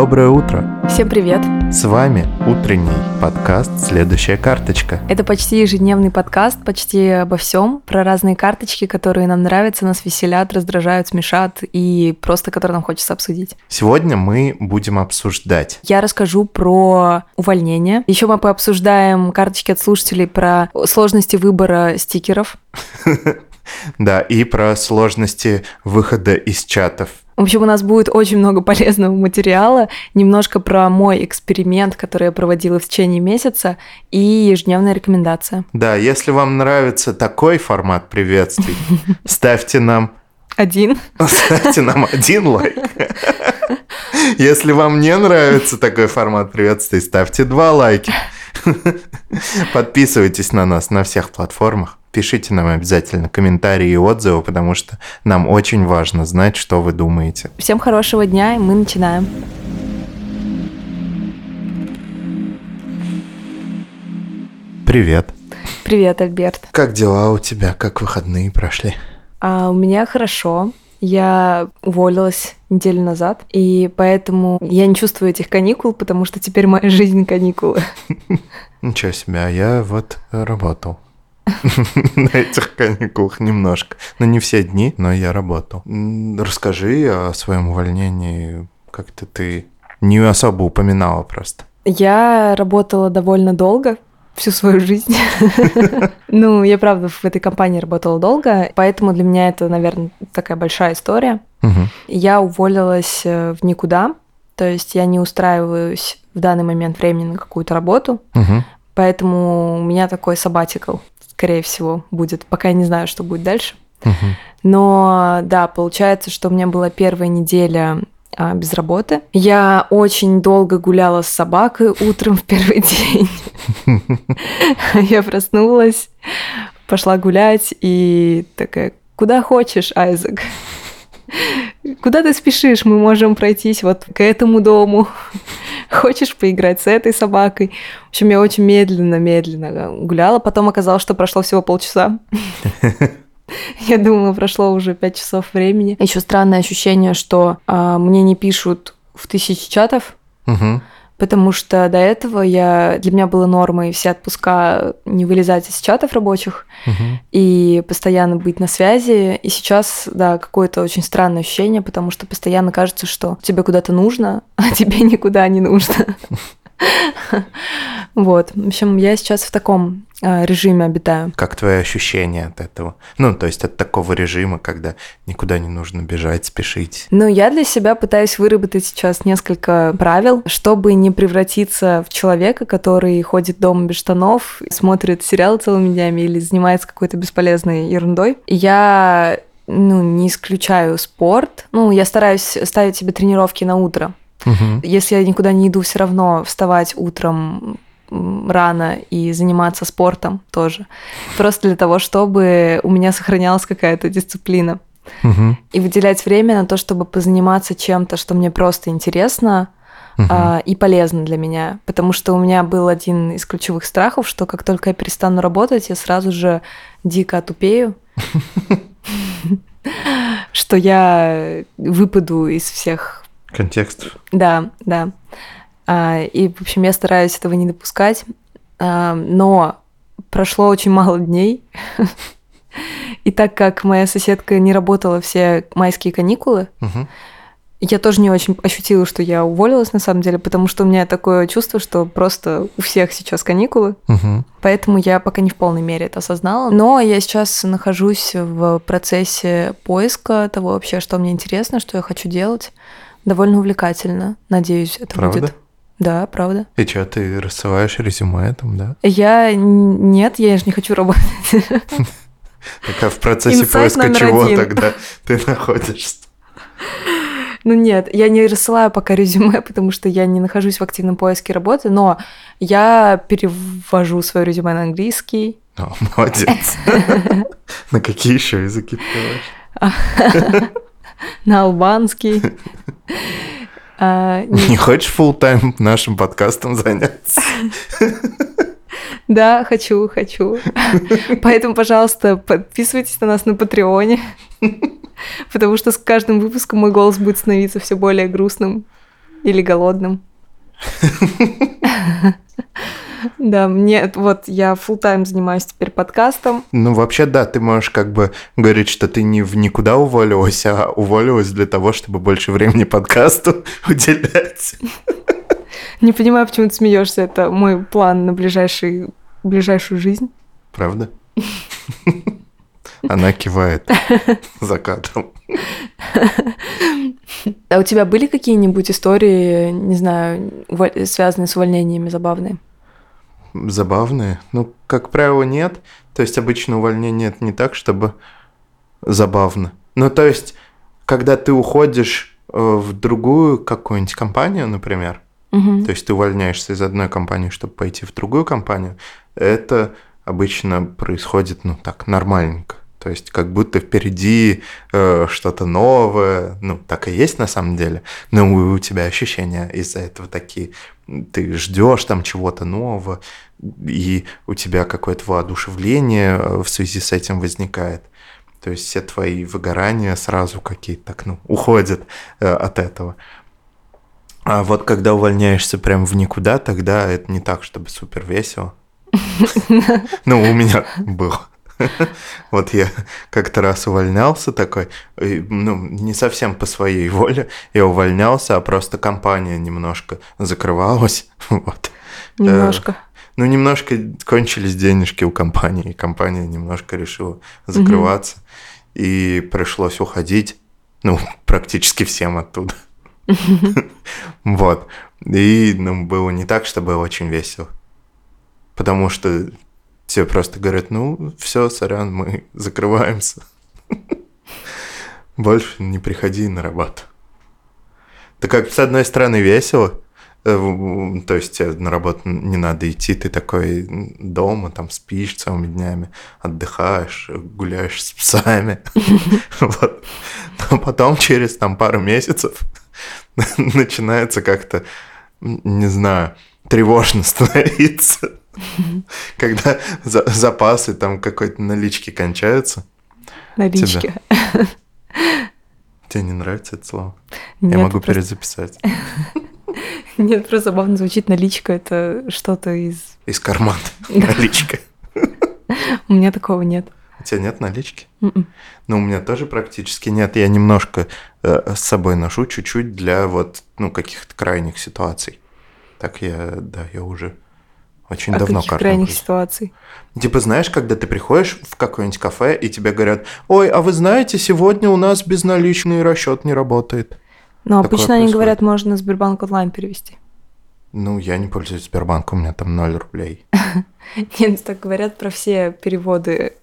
Доброе утро! Всем привет! С вами утренний подкаст «Следующая карточка». Это почти ежедневный подкаст, почти обо всем, про разные карточки, которые нам нравятся, нас веселят, раздражают, смешат и просто которые нам хочется обсудить. Сегодня мы будем обсуждать. Я расскажу про увольнение. Еще мы пообсуждаем карточки от слушателей про сложности выбора стикеров. Да, и про сложности выхода из чатов. В общем, у нас будет очень много полезного материала, немножко про мой эксперимент, который я проводила в течение месяца, и ежедневная рекомендация. Да, если вам нравится такой формат приветствий, ставьте нам... Один. Ставьте нам один лайк. Если вам не нравится такой формат приветствий, ставьте два лайка. Подписывайтесь на нас на всех платформах. Пишите нам обязательно комментарии и отзывы, потому что нам очень важно знать, что вы думаете. Всем хорошего дня, и мы начинаем. Привет. Привет, Альберт. Как дела у тебя? Как выходные прошли? А, у меня хорошо. Я уволилась неделю назад, и поэтому я не чувствую этих каникул, потому что теперь моя жизнь каникулы. Ничего себе, а я вот работал. на этих каникулах немножко. Ну, не все дни, но я работал. Расскажи о своем увольнении. Как-то ты не особо упоминала просто. Я работала довольно долго, всю свою жизнь. ну, я, правда, в этой компании работала долго, поэтому для меня это, наверное, такая большая история. Я уволилась э, в никуда, то есть я не устраиваюсь в данный момент времени на какую-то работу, поэтому у меня такой сабатикл скорее всего, будет. Пока я не знаю, что будет дальше. Но да, получается, что у меня была первая неделя а, без работы. Я очень долго гуляла с собакой утром в первый день. Я проснулась, пошла гулять и такая, куда хочешь, Айзек. Куда ты спешишь? Мы можем пройтись вот к этому дому. Хочешь поиграть с этой собакой? В общем, я очень медленно-медленно гуляла. Потом оказалось, что прошло всего полчаса. Я думала, прошло уже пять часов времени. Еще странное ощущение, что а, мне не пишут в тысячи чатов. Угу потому что до этого я для меня было нормой все отпуска не вылезать из чатов рабочих угу. и постоянно быть на связи. И сейчас, да, какое-то очень странное ощущение, потому что постоянно кажется, что тебе куда-то нужно, а тебе никуда не нужно. Вот. В общем, я сейчас в таком э, режиме обитаю. Как твои ощущения от этого? Ну, то есть от такого режима, когда никуда не нужно бежать, спешить. Ну, я для себя пытаюсь выработать сейчас несколько правил, чтобы не превратиться в человека, который ходит дома без штанов, смотрит сериалы целыми днями или занимается какой-то бесполезной ерундой. Я ну, не исключаю спорт. Ну, я стараюсь ставить себе тренировки на утро. Угу. Если я никуда не иду, все равно вставать утром рано и заниматься спортом тоже. Просто для того, чтобы у меня сохранялась какая-то дисциплина. Угу. И выделять время на то, чтобы позаниматься чем-то, что мне просто интересно угу. а, и полезно для меня. Потому что у меня был один из ключевых страхов, что как только я перестану работать, я сразу же дико отупею. Что я выпаду из всех контекстов. Да, да. А, и, в общем, я стараюсь этого не допускать. А, но прошло очень мало дней. И так как моя соседка не работала все майские каникулы, я тоже не очень ощутила, что я уволилась на самом деле, потому что у меня такое чувство, что просто у всех сейчас каникулы. Поэтому я пока не в полной мере это осознала. Но я сейчас нахожусь в процессе поиска того вообще, что мне интересно, что я хочу делать довольно увлекательно. Надеюсь, это правда? будет. Да, правда. И что, ты рассылаешь резюме там, да? Я... Нет, я же не хочу работать. Так а в процессе поиска чего тогда ты находишься? Ну нет, я не рассылаю пока резюме, потому что я не нахожусь в активном поиске работы, но я перевожу свое резюме на английский. О, молодец. На какие еще языки ты на албанский. А, не... хочешь full тайм нашим подкастом заняться? Да, хочу, хочу. Поэтому, пожалуйста, подписывайтесь на нас на Патреоне, потому что с каждым выпуском мой голос будет становиться все более грустным. Или голодным. Да, мне вот я full тайм занимаюсь теперь подкастом. Ну, вообще, да, ты можешь как бы говорить, что ты не в никуда уволилась, а уволилась для того, чтобы больше времени подкасту уделять. Не понимаю, почему ты смеешься. Это мой план на ближайший, ближайшую жизнь. Правда? Она кивает за кадром. А у тебя были какие-нибудь истории, не знаю, связанные с увольнениями забавные? Забавные? Ну, как правило, нет. То есть обычно увольнение это не так, чтобы забавно. Ну, то есть, когда ты уходишь э, в другую какую-нибудь компанию, например, угу. то есть ты увольняешься из одной компании, чтобы пойти в другую компанию, это обычно происходит, ну, так, нормальненько. То есть как будто впереди э, что-то новое, ну так и есть на самом деле, но у, у тебя ощущения из-за этого такие, ты ждешь там чего-то нового, и у тебя какое-то воодушевление э, в связи с этим возникает. То есть все твои выгорания сразу какие-то так, ну, уходят э, от этого. А вот когда увольняешься прям в никуда, тогда это не так, чтобы супер весело. Ну, у меня было. Вот я как-то раз увольнялся такой, ну, не совсем по своей воле я увольнялся, а просто компания немножко закрывалась. Вот. Немножко. Ну, немножко кончились денежки у компании, и компания немножко решила закрываться, и пришлось уходить, ну, практически всем оттуда. Вот. И ну, было не так, чтобы очень весело. Потому что Тебе просто говорят, ну, все, сорян, мы закрываемся. Больше не приходи на работу. Так как, с одной стороны, весело, э, то есть на работу не надо идти, ты такой дома, там спишь целыми днями, отдыхаешь, гуляешь с псами. Вот. Но потом через там пару месяцев начинается как-то, не знаю, тревожно становиться. Когда за, запасы там какой-то налички кончаются. Налички. Тебе, тебе не нравится это слово? Нет, Я могу просто... перезаписать. Нет, просто забавно звучит наличка. Это что-то из... Из кармана. Наличка. У меня такого нет. У тебя нет налички? Mm-mm. М-м. Ну, у меня тоже практически нет. Я немножко э, с собой ношу, чуть-чуть для вот, ну, каких-то крайних ситуаций. Так я, да, я уже очень а давно каких крайних ситуаций? Типа, знаешь, когда ты приходишь в какое-нибудь кафе, и тебе говорят, ой, а вы знаете, сегодня у нас безналичный расчет не работает. Но Такое обычно происходит. они говорят, можно Сбербанк онлайн перевести. Ну, я не пользуюсь Сбербанком, у меня там 0 рублей. Нет, так говорят про все переводы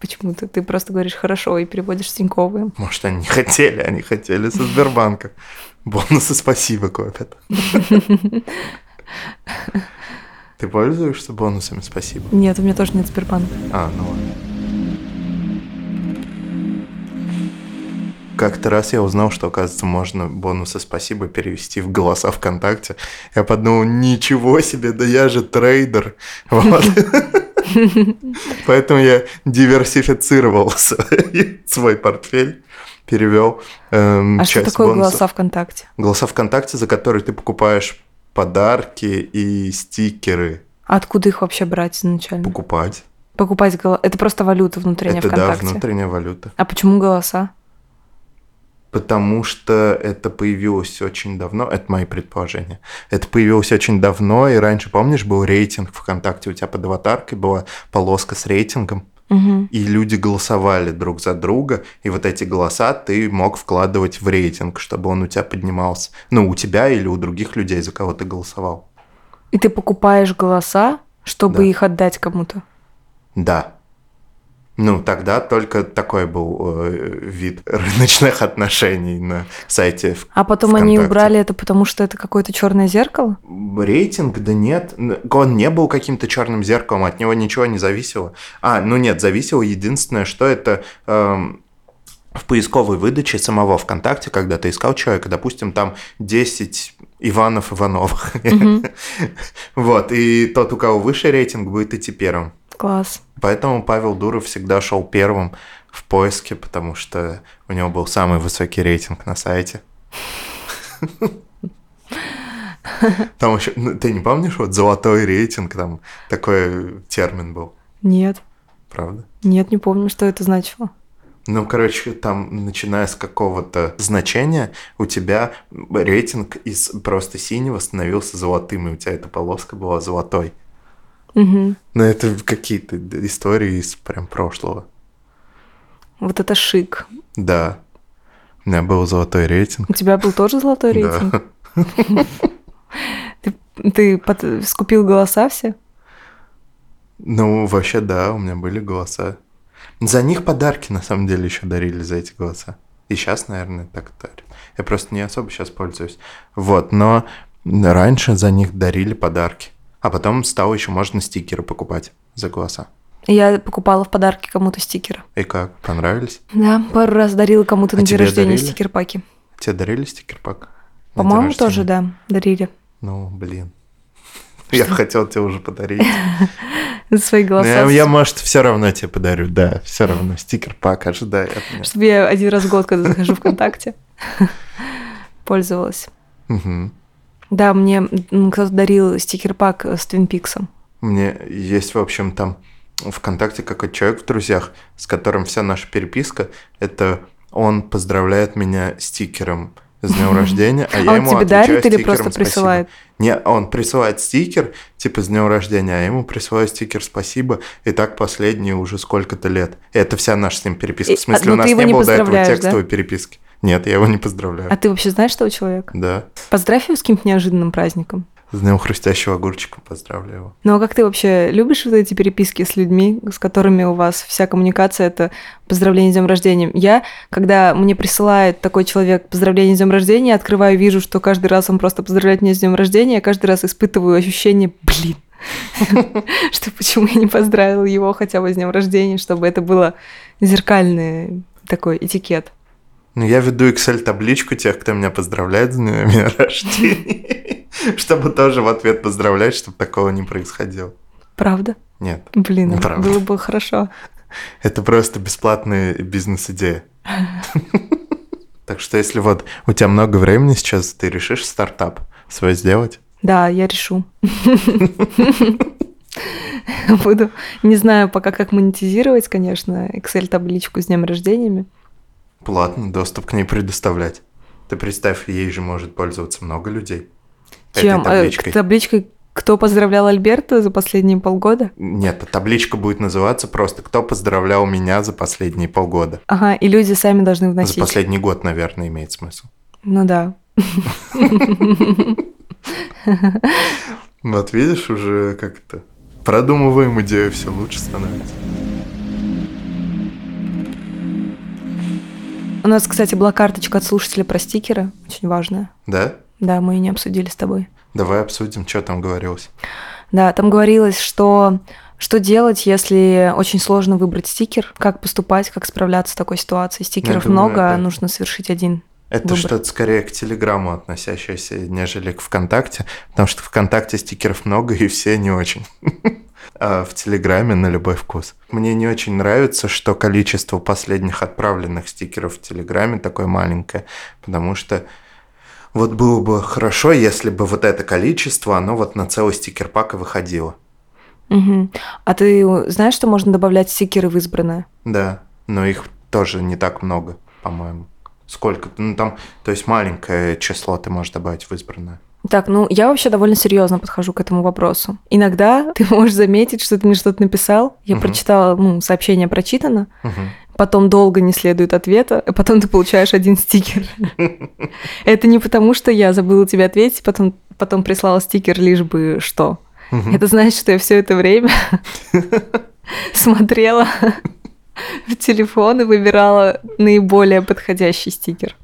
почему-то. Ты просто говоришь хорошо и переводишь с Тиньковым. Может, они не хотели, они хотели со Сбербанка. Бонусы спасибо копят. Ты пользуешься бонусами? Спасибо. Нет, у меня тоже нет Сбербанка. А, ну ладно. Как-то раз я узнал, что, оказывается, можно бонусы «Спасибо» перевести в голоса ВКонтакте. Я подумал, ничего себе, да я же трейдер. Вот. Поэтому я диверсифицировал свой портфель, перевел эм, А что такое голоса ВКонтакте? Голоса ВКонтакте, за которые ты покупаешь подарки и стикеры. откуда их вообще брать изначально? Покупать. Покупать голоса. Это просто валюта внутренняя это, ВКонтакте. да, внутренняя валюта. А почему голоса? Потому что это появилось очень давно, это мои предположения. Это появилось очень давно, и раньше, помнишь, был рейтинг ВКонтакте, у тебя под аватаркой была полоска с рейтингом, Угу. И люди голосовали друг за друга, и вот эти голоса ты мог вкладывать в рейтинг, чтобы он у тебя поднимался. Ну, у тебя или у других людей, за кого ты голосовал. И ты покупаешь голоса, чтобы да. их отдать кому-то? Да. Ну, тогда только такой был э, вид рыночных отношений на сайте. А потом ВКонтакте. они убрали это, потому что это какое-то черное зеркало? Рейтинг, да нет. Он не был каким-то черным зеркалом, от него ничего не зависело. А, ну нет, зависело единственное, что это. Эм, в поисковой выдаче самого ВКонтакте, когда ты искал человека, допустим, там 10 Иванов Ивановых. Вот, и тот, у кого выше рейтинг, будет идти первым. Класс. Поэтому Павел Дуров всегда шел первым в поиске, потому что у него был самый высокий рейтинг на сайте. Там еще, ну, ты не помнишь, вот золотой рейтинг, там такой термин был. Нет. Правда? Нет, не помню, что это значило. Ну, короче, там, начиная с какого-то значения, у тебя рейтинг из просто синего становился золотым, и у тебя эта полоска была золотой. Угу. Но это какие-то истории из прям прошлого. Вот это шик. Да. У меня был золотой рейтинг. У тебя был тоже золотой рейтинг? Да. Ты, ты под- скупил голоса все? Ну, вообще, да, у меня были голоса. За них подарки, на самом деле, еще дарили за эти голоса. И сейчас, наверное, так дарят. Я просто не особо сейчас пользуюсь. Вот, но раньше за них дарили подарки. А потом стало еще можно стикеры покупать за голоса. Я покупала в подарки кому-то стикеры. И как, понравились? Да, пару раз дарила кому-то А на день рождения дарили? стикер-паки. Тебе дарили стикер-пак? По-моему, тоже, да, дарили. Ну, блин. Я хотел тебе уже подарить. За свои Ну, голоса. Я, я, может, все равно тебе подарю, да, все равно. Стикер-пак ожидай от меня. Чтобы я один раз в год, когда захожу ВКонтакте, пользовалась. Мгм. Да, мне кто-то дарил стикер-пак с Твин Пиксом. Мне есть, в общем, там ВКонтакте какой-то человек в друзьях, с которым вся наша переписка, это он поздравляет меня стикером с днем рождения, а я А он ему тебе дарит или стикером просто присылает? Не, он присылает стикер, типа, с днем рождения, а я ему присылаю стикер «Спасибо», и так последние уже сколько-то лет. И это вся наша с ним переписка. В смысле, а, у ну нас не было до этого текстовой переписки. Нет, я его не поздравляю. А ты вообще знаешь того человека? Да. Поздравь его с каким-то неожиданным праздником. С днем хрустящего огурчика поздравляю его. Ну а как ты вообще любишь вот эти переписки с людьми, с которыми у вас вся коммуникация это поздравление с днем рождения? Я, когда мне присылает такой человек поздравление с днем рождения, открываю, вижу, что каждый раз он просто поздравляет меня с днем рождения, я каждый раз испытываю ощущение, блин, что почему я не поздравила его хотя бы с днем рождения, чтобы это было зеркальный такой этикет. Ну, я веду Excel-табличку тех, кто меня поздравляет с днем рождения, чтобы тоже в ответ поздравлять, чтобы такого не происходило. Правда? Нет, Блин, Неправда. было бы хорошо. это просто бесплатная бизнес-идея. Так что если вот у тебя много времени сейчас, ты решишь стартап свой сделать, Да, я решу. Буду, не знаю пока, как монетизировать, конечно, Excel-табличку с днем рождениями. Платно доступ к ней предоставлять. Ты представь, ей же может пользоваться много людей. Чем? Этой Э, табличкой. к табличкой «Кто поздравлял Альберта за последние полгода?» Нет, табличка будет называться просто «Кто поздравлял меня за последние полгода?» Ага, и люди сами должны За вносить. последний год, наверное, имеет смысл. Ну да. Вот видишь, уже как-то продумываем идею, все лучше становится. У нас, кстати, была карточка от слушателя про стикеры, очень важная. Да? Да, мы ее не обсудили с тобой. Давай обсудим, что там говорилось. Да, там говорилось, что что делать, если очень сложно выбрать стикер, как поступать, как справляться с такой ситуацией. Стикеров думаю, много, а это- нужно совершить один. Это Выбор. что-то скорее к Телеграму относящееся, нежели к ВКонтакте, потому что ВКонтакте стикеров много, и все не очень. А в Телеграме на любой вкус. Мне не очень нравится, что количество последних отправленных стикеров в Телеграме такое маленькое, потому что вот было бы хорошо, если бы вот это количество, оно вот на целый стикер-пак и выходило. Мгм. А ты знаешь, что можно добавлять стикеры в избранное? Да, но их тоже не так много, по-моему. Сколько? Ну, там, то есть маленькое число ты можешь добавить в избранное. Так, ну я вообще довольно серьезно подхожу к этому вопросу. Иногда ты можешь заметить, что ты мне что-то написал, я Мгм. прочитала, ну, сообщение прочитано, Мгм. потом долго не следует ответа, а потом ты получаешь один стикер. Это не потому, что я забыла тебе ответить, потом, потом прислала стикер лишь бы что. Это значит, что я все это время смотрела в телефон и выбирала наиболее подходящий стикер.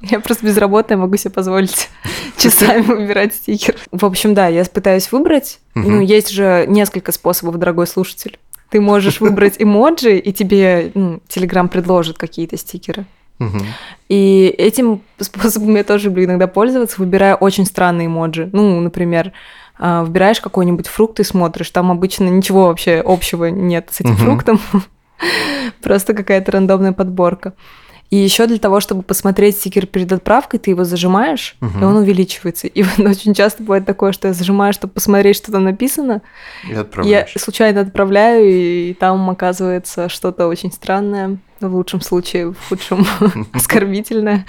Я просто безработная, могу себе позволить часами выбирать стикер. В общем, да, я пытаюсь выбрать. Мгм. Ну, есть же несколько способов, дорогой слушатель. Ты можешь выбрать эмоджи, и тебе ну, Telegram предложит какие-то стикеры. Мгм. И этим способом я тоже люблю иногда пользоваться, выбирая очень странные эмоджи. Ну, например, а, выбираешь какой-нибудь фрукт и смотришь, там обычно ничего вообще общего нет с этим Мгм. фруктом, просто какая-то рандомная подборка. И еще для того, чтобы посмотреть стикер перед отправкой, ты его зажимаешь, угу. и он увеличивается. И очень часто бывает такое, что я зажимаю, чтобы посмотреть, что там написано. И Я случайно отправляю, и там оказывается что-то очень странное. В лучшем случае, в худшем оскорбительное.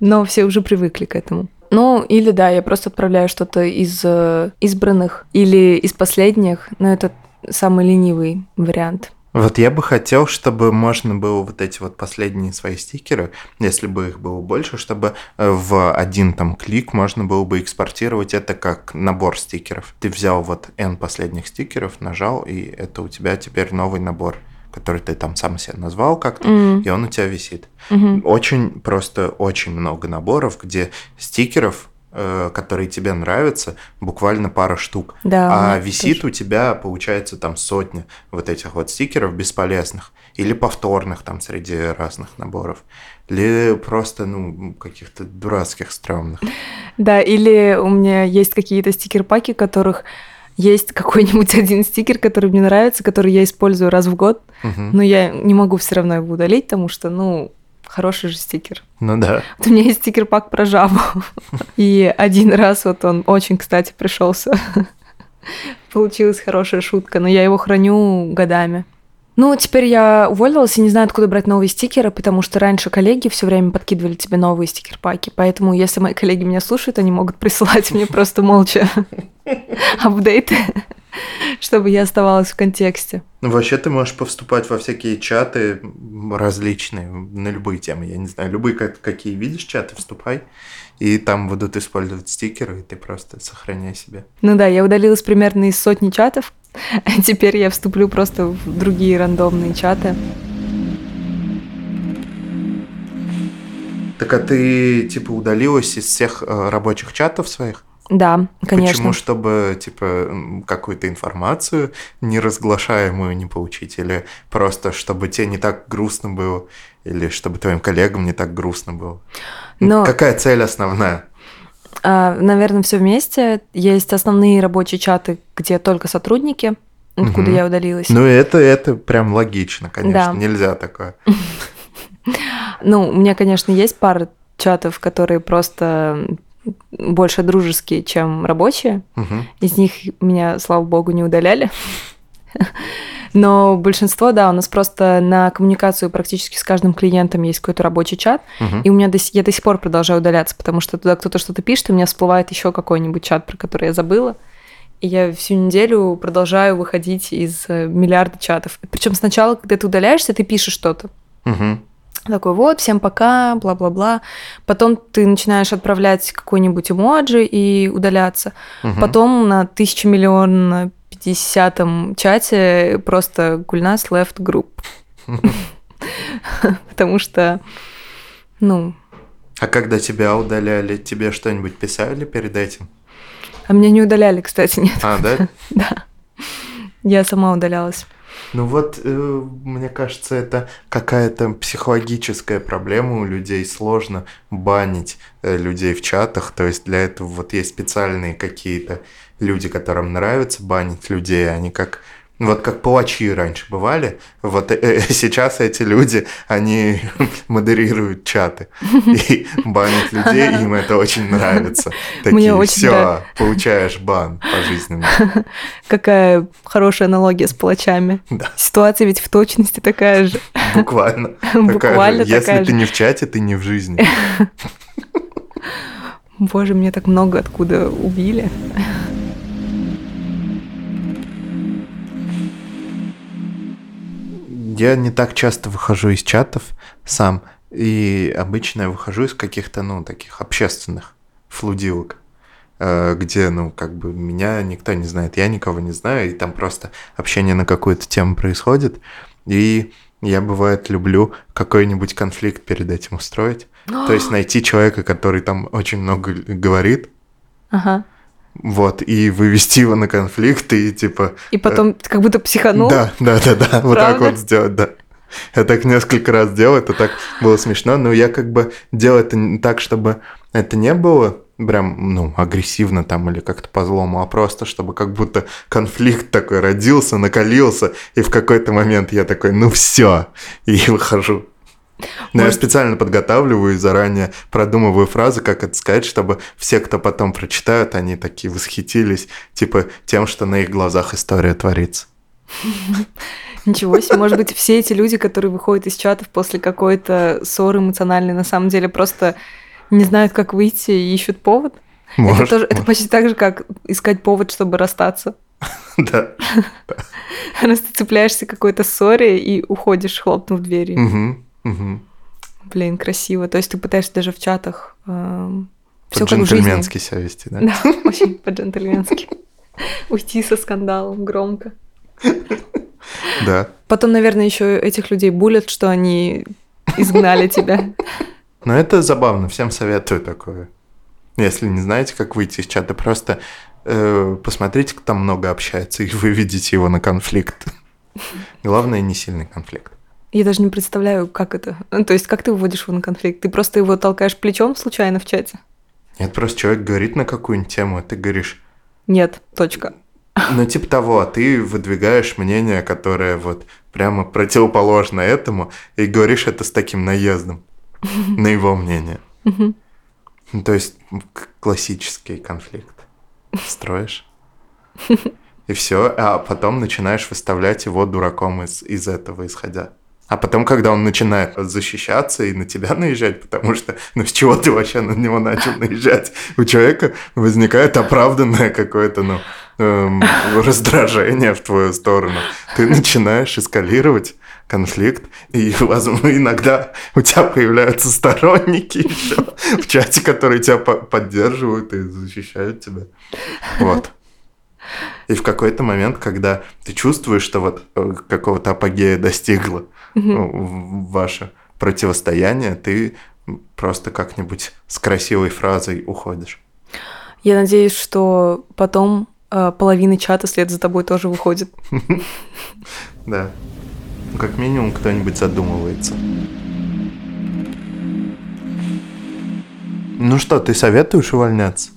Но все уже привыкли к этому. Ну, или да, я просто отправляю что-то из э, избранных или из последних, но это самый ленивый вариант. Вот я бы хотел, чтобы можно было вот эти вот последние свои стикеры, если бы их было больше, чтобы э, в один там клик можно было бы экспортировать это как набор стикеров. Ты взял вот N последних стикеров, нажал, и это у тебя теперь новый набор который ты там сам себе назвал как-то, mm. и он у тебя висит. Mm-hmm. Очень просто очень много наборов, где стикеров, которые тебе нравятся, буквально пара штук. Да, а висит тоже. у тебя, получается, там сотня вот этих вот стикеров бесполезных или повторных там среди разных наборов. Или просто, ну, каких-то дурацких, стрёмных. Да, или у меня есть какие-то стикер-паки, которых есть какой-нибудь один стикер, который мне нравится, который я использую раз в год, угу. но я не могу все равно его удалить, потому что, ну, хороший же стикер. Ну да. Вот у меня есть стикер-пак про жабу. И один раз вот он очень, кстати, пришелся. Получилась хорошая шутка, но я его храню годами. Ну, теперь я уволилась и не знаю, откуда брать новые стикеры, потому что раньше коллеги все время подкидывали тебе новые стикер-паки. Поэтому, если мои коллеги меня слушают, они могут присылать мне просто молча апдейты, чтобы я оставалась в контексте. Ну, вообще ты можешь повступать во всякие чаты различные, на любые темы, я не знаю, любые как, какие видишь чаты, вступай, и там будут использовать стикеры, и ты просто сохраняй себе. Ну да, я удалилась примерно из сотни чатов, Теперь я вступлю просто в другие рандомные чаты. Так а ты, типа, удалилась из всех э, рабочих чатов своих? Да, конечно. Почему? Чтобы, типа, какую-то информацию неразглашаемую не получить? Или просто, чтобы тебе не так грустно было? Или чтобы твоим коллегам не так грустно было? Но... Какая цель основная? А, наверное, все вместе. Есть основные рабочие чаты, где только сотрудники, откуда угу. я удалилась. Ну, это, это прям логично, конечно. Да. Нельзя такое. Ну, у меня, конечно, есть пара чатов, которые просто больше дружеские, чем рабочие. Из них меня, слава богу, не удаляли. Но большинство, да, у нас просто на коммуникацию практически с каждым клиентом есть какой-то рабочий чат, угу. и у меня до, я до сих пор продолжаю удаляться, потому что туда кто-то что-то пишет, и у меня всплывает еще какой-нибудь чат, про который я забыла. И я всю неделю продолжаю выходить из э, миллиарда чатов. Причем сначала, когда ты удаляешься, ты пишешь что-то. Угу. Такой, вот, всем пока, бла-бла-бла. Потом ты начинаешь отправлять какой-нибудь эмоджи и удаляться. Угу. Потом на тысячу миллион 50-м чате просто Гульнас left group. Потому что, ну... А когда тебя удаляли, тебе что-нибудь писали перед этим? А меня не удаляли, кстати, нет. А, да? Да. Я сама удалялась. Ну вот, э, мне кажется, это какая-то психологическая проблема у людей. Сложно банить э, людей в чатах. То есть для этого вот есть специальные какие-то люди, которым нравится банить людей, они как вот как палачи раньше бывали, вот э, э, сейчас эти люди, они модерируют чаты и банят людей, им это очень нравится. Такие, Мне очень все, да. получаешь бан пожизненно. Какая хорошая аналогия с палачами. Да. Ситуация ведь в точности такая же. Буквально. Буквально такая же. Если ты не в чате, ты не в жизни. Боже, мне так много откуда убили. Я не так часто выхожу из чатов сам, и обычно я выхожу из каких-то, ну, таких общественных флудилок, э, где, ну, как бы меня никто не знает, я никого не знаю, и там просто общение на какую-то тему происходит, и я, бывает, люблю какой-нибудь конфликт перед этим устроить. То есть найти человека, который там очень много говорит. Ага. Вот, и вывести его на конфликт, и типа... И потом э, как будто психанул? Да, да, да, да, вот так вот сделать, да. Я так несколько раз делал, это так было смешно, но я как бы делал это так, чтобы это не было прям, ну, агрессивно там или как-то по-злому, а просто, чтобы как будто конфликт такой родился, накалился, и в какой-то момент я такой, ну все, и выхожу. Но Может... я специально подготавливаю и заранее продумываю фразы, как это сказать, чтобы все, кто потом прочитают, они такие восхитились, типа тем, что на их глазах история творится. Ничего себе, может быть, все эти люди, которые выходят из чатов после какой-то ссоры эмоциональной, на самом деле просто не знают, как выйти и ищут повод? Может, это, тоже, может. это почти так же, как искать повод, чтобы расстаться. Да. Раз ты цепляешься к какой-то ссоре и уходишь, хлопнув дверью. Блин, красиво. То есть ты пытаешься даже в чатах эм, все как в жизни. По-джентльменски себя вести, да? Да, очень по-джентльменски. Уйти со скандалом громко. Да. Потом, наверное, еще этих людей булят, что они изгнали тебя. Но это забавно, всем советую такое. Если не знаете, как выйти из чата, просто э, посмотрите, кто там много общается, и вы видите его на конфликт. Главное, не сильный конфликт. Я даже не представляю, как это. Ну, то есть, как ты выводишь его на конфликт? Ты просто его толкаешь плечом случайно в чате? Нет, просто человек говорит на какую-нибудь тему, а ты говоришь... Нет, точка. Ну, типа того, а ты выдвигаешь мнение, которое вот прямо противоположно этому, и говоришь это с таким наездом на его мнение. Ну, то есть классический конфликт строишь. И все, а потом начинаешь выставлять его дураком из, из этого исходя. А потом, когда он начинает защищаться и на тебя наезжать, потому что, ну, с чего ты вообще на него начал наезжать? У человека возникает оправданное какое-то, ну, эм, раздражение в твою сторону. Ты начинаешь эскалировать конфликт, и, возможно, иногда у тебя появляются сторонники еще в чате, которые тебя поддерживают и защищают тебя. Вот. И в какой-то момент, когда ты чувствуешь, что вот э, какого-то апогея достигло ну, ваше противостояние, ты просто как-нибудь с красивой фразой уходишь. Я надеюсь, что потом э, половина чата след за тобой тоже выходит. Да. Как минимум, кто-нибудь задумывается. Ну что, ты советуешь увольняться?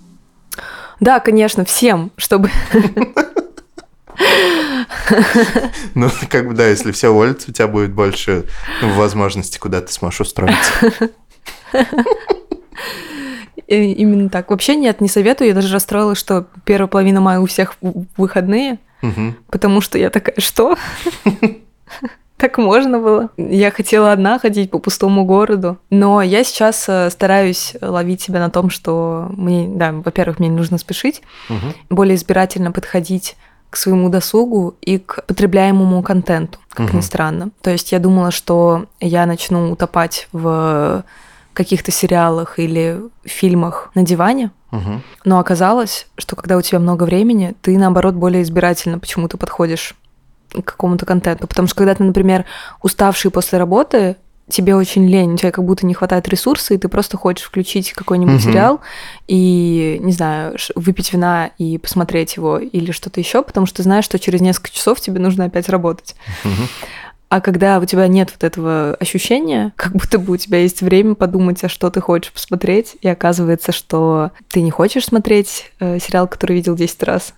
Да, конечно, всем, чтобы... Ну, как бы да, если все уволятся, у тебя будет больше возможности, куда ты сможешь устроиться. Именно так. Вообще нет, не советую. Я даже расстроилась, что первая половина мая у всех выходные, потому что я такая, что? Так можно было. Я хотела одна ходить по пустому городу. Но я сейчас э, стараюсь ловить себя на том, что мне, да, во-первых, мне нужно спешить, угу. более избирательно подходить к своему досугу и к потребляемому контенту, как угу. ни странно. То есть я думала, что я начну утопать в каких-то сериалах или фильмах на диване, угу. но оказалось, что когда у тебя много времени, ты наоборот более избирательно почему-то подходишь какому-то контенту. Потому что когда ты, например, уставший после работы, тебе очень лень, у тебя как будто не хватает ресурса, и ты просто хочешь включить какой-нибудь угу. сериал и, не знаю, выпить вина и посмотреть его или что-то еще, потому что ты знаешь, что через несколько часов тебе нужно опять работать. Угу. А когда у тебя нет вот этого ощущения, как будто бы у тебя есть время подумать, а что ты хочешь посмотреть, и оказывается, что ты не хочешь смотреть э, сериал, который видел 10 раз,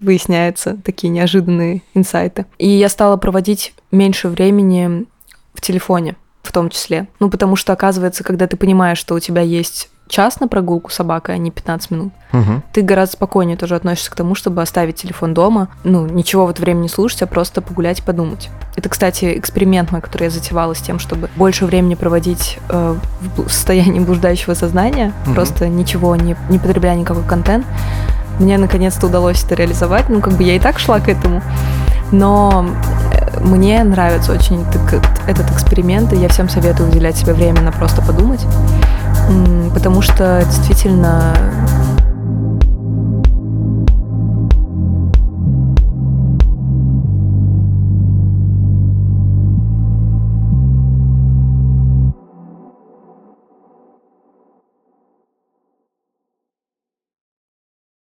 выясняются такие неожиданные инсайты. И я стала проводить меньше времени в телефоне в том числе. Ну, потому что, оказывается, когда ты понимаешь, что у тебя есть час на прогулку с собакой, а не 15 минут, угу. ты гораздо спокойнее тоже относишься к тому, чтобы оставить телефон дома, ну, ничего в это время не слушать, а просто погулять и подумать. Это, кстати, эксперимент мой, который я затевала с тем, чтобы больше времени проводить э, в состоянии блуждающего сознания, угу. просто ничего не, не потребляя никакой контент. Мне наконец-то удалось это реализовать. Ну, как бы я и так шла к этому. Но э, мне нравится очень этот эксперимент, и я всем советую уделять себе время на просто подумать, потому что действительно